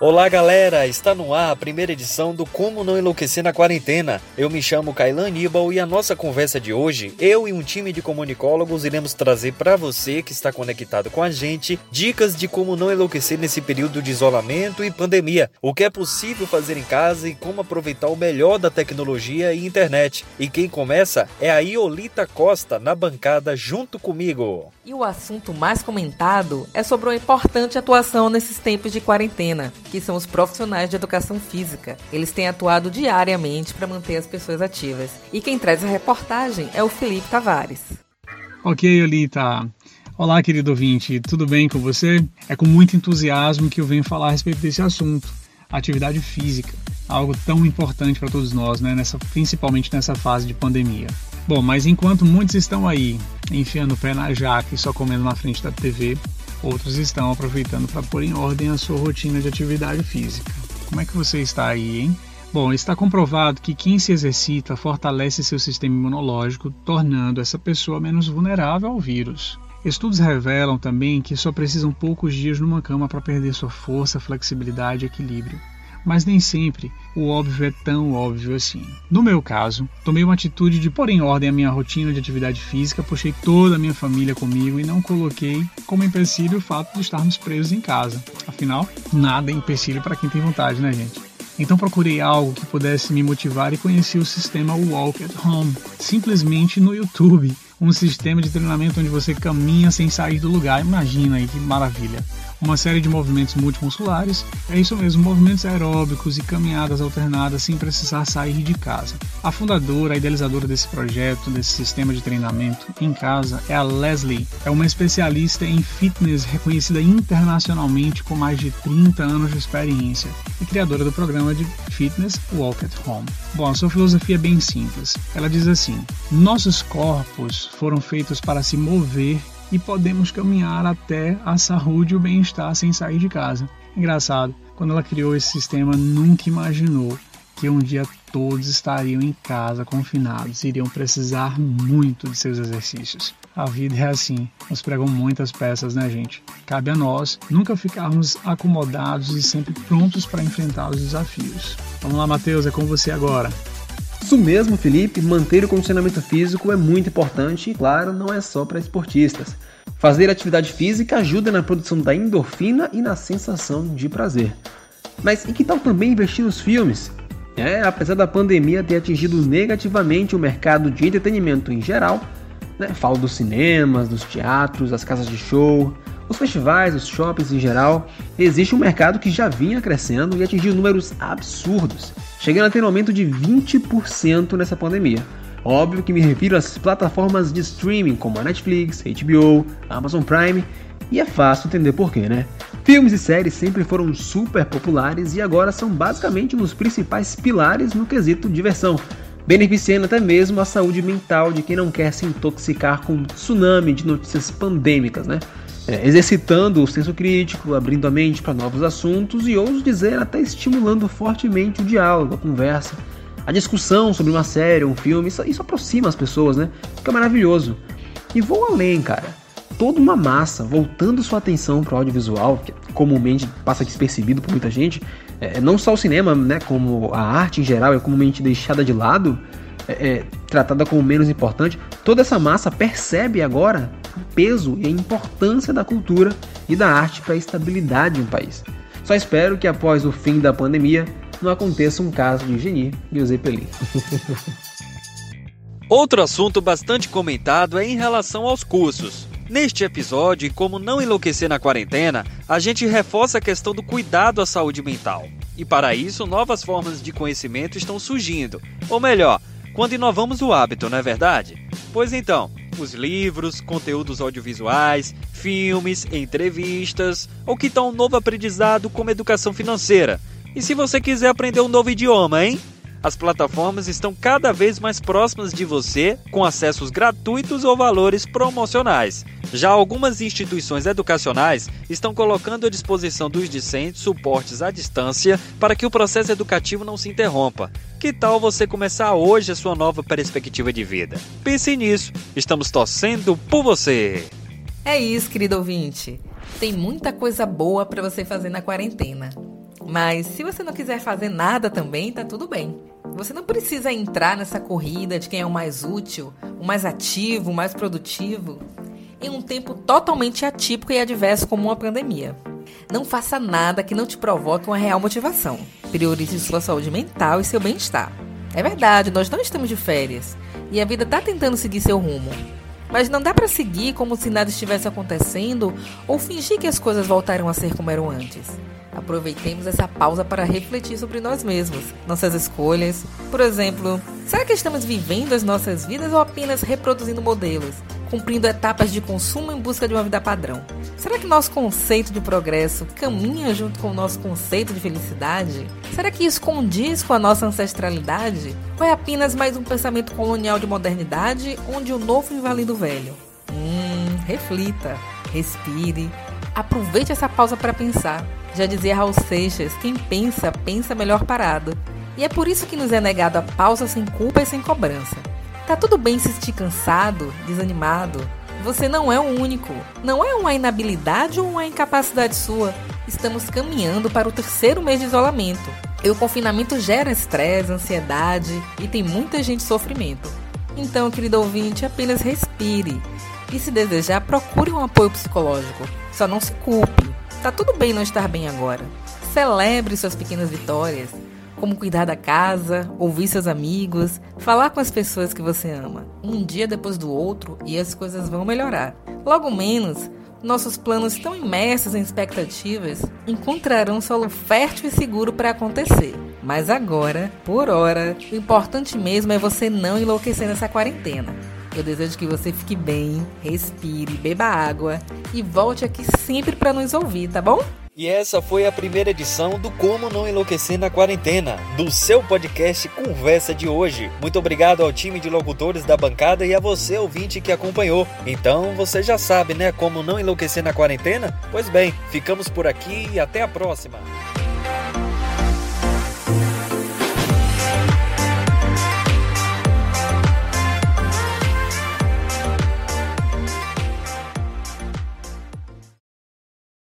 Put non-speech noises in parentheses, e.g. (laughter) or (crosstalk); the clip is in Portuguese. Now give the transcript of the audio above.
Olá galera, está no ar a primeira edição do Como Não Enlouquecer na Quarentena. Eu me chamo Kailan Aníbal e a nossa conversa de hoje, eu e um time de comunicólogos iremos trazer para você que está conectado com a gente dicas de como não enlouquecer nesse período de isolamento e pandemia, o que é possível fazer em casa e como aproveitar o melhor da tecnologia e internet. E quem começa é a Iolita Costa na bancada junto comigo. E o assunto mais comentado é sobre uma importante atuação nesses tempos de quarentena que são os profissionais de educação física. Eles têm atuado diariamente para manter as pessoas ativas. E quem traz a reportagem é o Felipe Tavares. Ok, Olita. Olá, querido ouvinte, tudo bem com você? É com muito entusiasmo que eu venho falar a respeito desse assunto, atividade física, algo tão importante para todos nós, né? nessa, principalmente nessa fase de pandemia. Bom, mas enquanto muitos estão aí enfiando o pé na jaca e só comendo na frente da TV, Outros estão aproveitando para pôr em ordem a sua rotina de atividade física. Como é que você está aí, hein? Bom, está comprovado que quem se exercita fortalece seu sistema imunológico, tornando essa pessoa menos vulnerável ao vírus. Estudos revelam também que só precisam poucos dias numa cama para perder sua força, flexibilidade e equilíbrio mas nem sempre o óbvio é tão óbvio assim. No meu caso, tomei uma atitude de pôr em ordem a minha rotina de atividade física, puxei toda a minha família comigo e não coloquei como empecilho o fato de estarmos presos em casa. Afinal, nada é empecilho para quem tem vontade, né, gente? Então procurei algo que pudesse me motivar e conheci o sistema Walk at Home, simplesmente no YouTube um sistema de treinamento onde você caminha sem sair do lugar. Imagina aí que maravilha! Uma série de movimentos multimusculares, é isso mesmo, movimentos aeróbicos e caminhadas alternadas sem precisar sair de casa. A fundadora, a idealizadora desse projeto, desse sistema de treinamento em casa, é a Leslie. É uma especialista em fitness reconhecida internacionalmente com mais de 30 anos de experiência e criadora do programa de fitness Walk at Home. Bom, a sua filosofia é bem simples. Ela diz assim: nossos corpos foram feitos para se mover e podemos caminhar até a saúde e o bem-estar sem sair de casa. Engraçado, quando ela criou esse sistema, nunca imaginou que um dia todos estariam em casa confinados e iriam precisar muito de seus exercícios. A vida é assim, nos pregam muitas peças, né, gente? Cabe a nós nunca ficarmos acomodados e sempre prontos para enfrentar os desafios. Vamos lá, Matheus, é com você agora. Isso mesmo, Felipe, manter o condicionamento físico é muito importante e, claro, não é só para esportistas. Fazer atividade física ajuda na produção da endorfina e na sensação de prazer. Mas e que tal também investir nos filmes? É, apesar da pandemia ter atingido negativamente o mercado de entretenimento em geral, né, falo dos cinemas, dos teatros, das casas de show, os festivais, os shoppings em geral, existe um mercado que já vinha crescendo e atingiu números absurdos, chegando a ter um aumento de 20% nessa pandemia. Óbvio que me refiro às plataformas de streaming como a Netflix, HBO, Amazon Prime, e é fácil entender porquê, né? Filmes e séries sempre foram super populares e agora são basicamente um dos principais pilares no quesito diversão, beneficiando até mesmo a saúde mental de quem não quer se intoxicar com um tsunami de notícias pandêmicas, né? É, exercitando o senso crítico, abrindo a mente para novos assuntos e, ouso dizer, até estimulando fortemente o diálogo, a conversa, a discussão sobre uma série, um filme. Isso, isso aproxima as pessoas, né? Fica maravilhoso. E vou além, cara. Toda uma massa voltando sua atenção para o audiovisual, que comumente passa despercebido por muita gente, é, não só o cinema, né, como a arte em geral é comumente deixada de lado, é, é, tratada como menos importante, toda essa massa percebe agora o peso e a importância da cultura e da arte para a estabilidade de um país. Só espero que após o fim da pandemia não aconteça um caso de Geni e o Zeppelin. (laughs) Outro assunto bastante comentado é em relação aos cursos. Neste episódio, como não enlouquecer na quarentena, a gente reforça a questão do cuidado à saúde mental. E para isso, novas formas de conhecimento estão surgindo. Ou melhor, quando inovamos o hábito, não é verdade? Pois então, os livros, conteúdos audiovisuais, filmes, entrevistas, ou que tal um novo aprendizado como educação financeira? E se você quiser aprender um novo idioma, hein? As plataformas estão cada vez mais próximas de você, com acessos gratuitos ou valores promocionais. Já algumas instituições educacionais estão colocando à disposição dos discentes suportes à distância para que o processo educativo não se interrompa. Que tal você começar hoje a sua nova perspectiva de vida? Pense nisso, estamos torcendo por você. É isso, querido ouvinte. Tem muita coisa boa para você fazer na quarentena. Mas se você não quiser fazer nada também, tá tudo bem. Você não precisa entrar nessa corrida de quem é o mais útil, o mais ativo, o mais produtivo, em um tempo totalmente atípico e adverso como uma pandemia. Não faça nada que não te provoque uma real motivação. Priorize sua saúde mental e seu bem-estar. É verdade, nós não estamos de férias e a vida está tentando seguir seu rumo. Mas não dá para seguir como se nada estivesse acontecendo ou fingir que as coisas voltaram a ser como eram antes. Aproveitemos essa pausa para refletir sobre nós mesmos, nossas escolhas. Por exemplo, será que estamos vivendo as nossas vidas ou apenas reproduzindo modelos, cumprindo etapas de consumo em busca de uma vida padrão? Será que nosso conceito de progresso caminha junto com o nosso conceito de felicidade? Será que isso condiz com a nossa ancestralidade? Ou é apenas mais um pensamento colonial de modernidade onde o novo invalida o velho? Hum, reflita, respire, aproveite essa pausa para pensar. Já dizia Raul Seixas: quem pensa, pensa melhor parado. E é por isso que nos é negado a pausa sem culpa e sem cobrança. Tá tudo bem se sentir cansado, desanimado, você não é o único. Não é uma inabilidade ou uma incapacidade sua. Estamos caminhando para o terceiro mês de isolamento. E o confinamento gera estresse, ansiedade e tem muita gente sofrimento. Então, querido ouvinte, apenas respire. E se desejar, procure um apoio psicológico. Só não se culpe. Tá tudo bem não estar bem agora. Celebre suas pequenas vitórias como cuidar da casa, ouvir seus amigos, falar com as pessoas que você ama. Um dia depois do outro e as coisas vão melhorar. Logo menos, nossos planos tão imersos em expectativas encontrarão solo fértil e seguro para acontecer. Mas agora, por hora, o importante mesmo é você não enlouquecer nessa quarentena. Eu desejo que você fique bem, respire, beba água e volte aqui sempre para nos ouvir, tá bom? E essa foi a primeira edição do Como Não Enlouquecer na Quarentena, do seu podcast Conversa de hoje. Muito obrigado ao time de locutores da bancada e a você, ouvinte, que acompanhou. Então você já sabe, né, como não enlouquecer na quarentena? Pois bem, ficamos por aqui e até a próxima.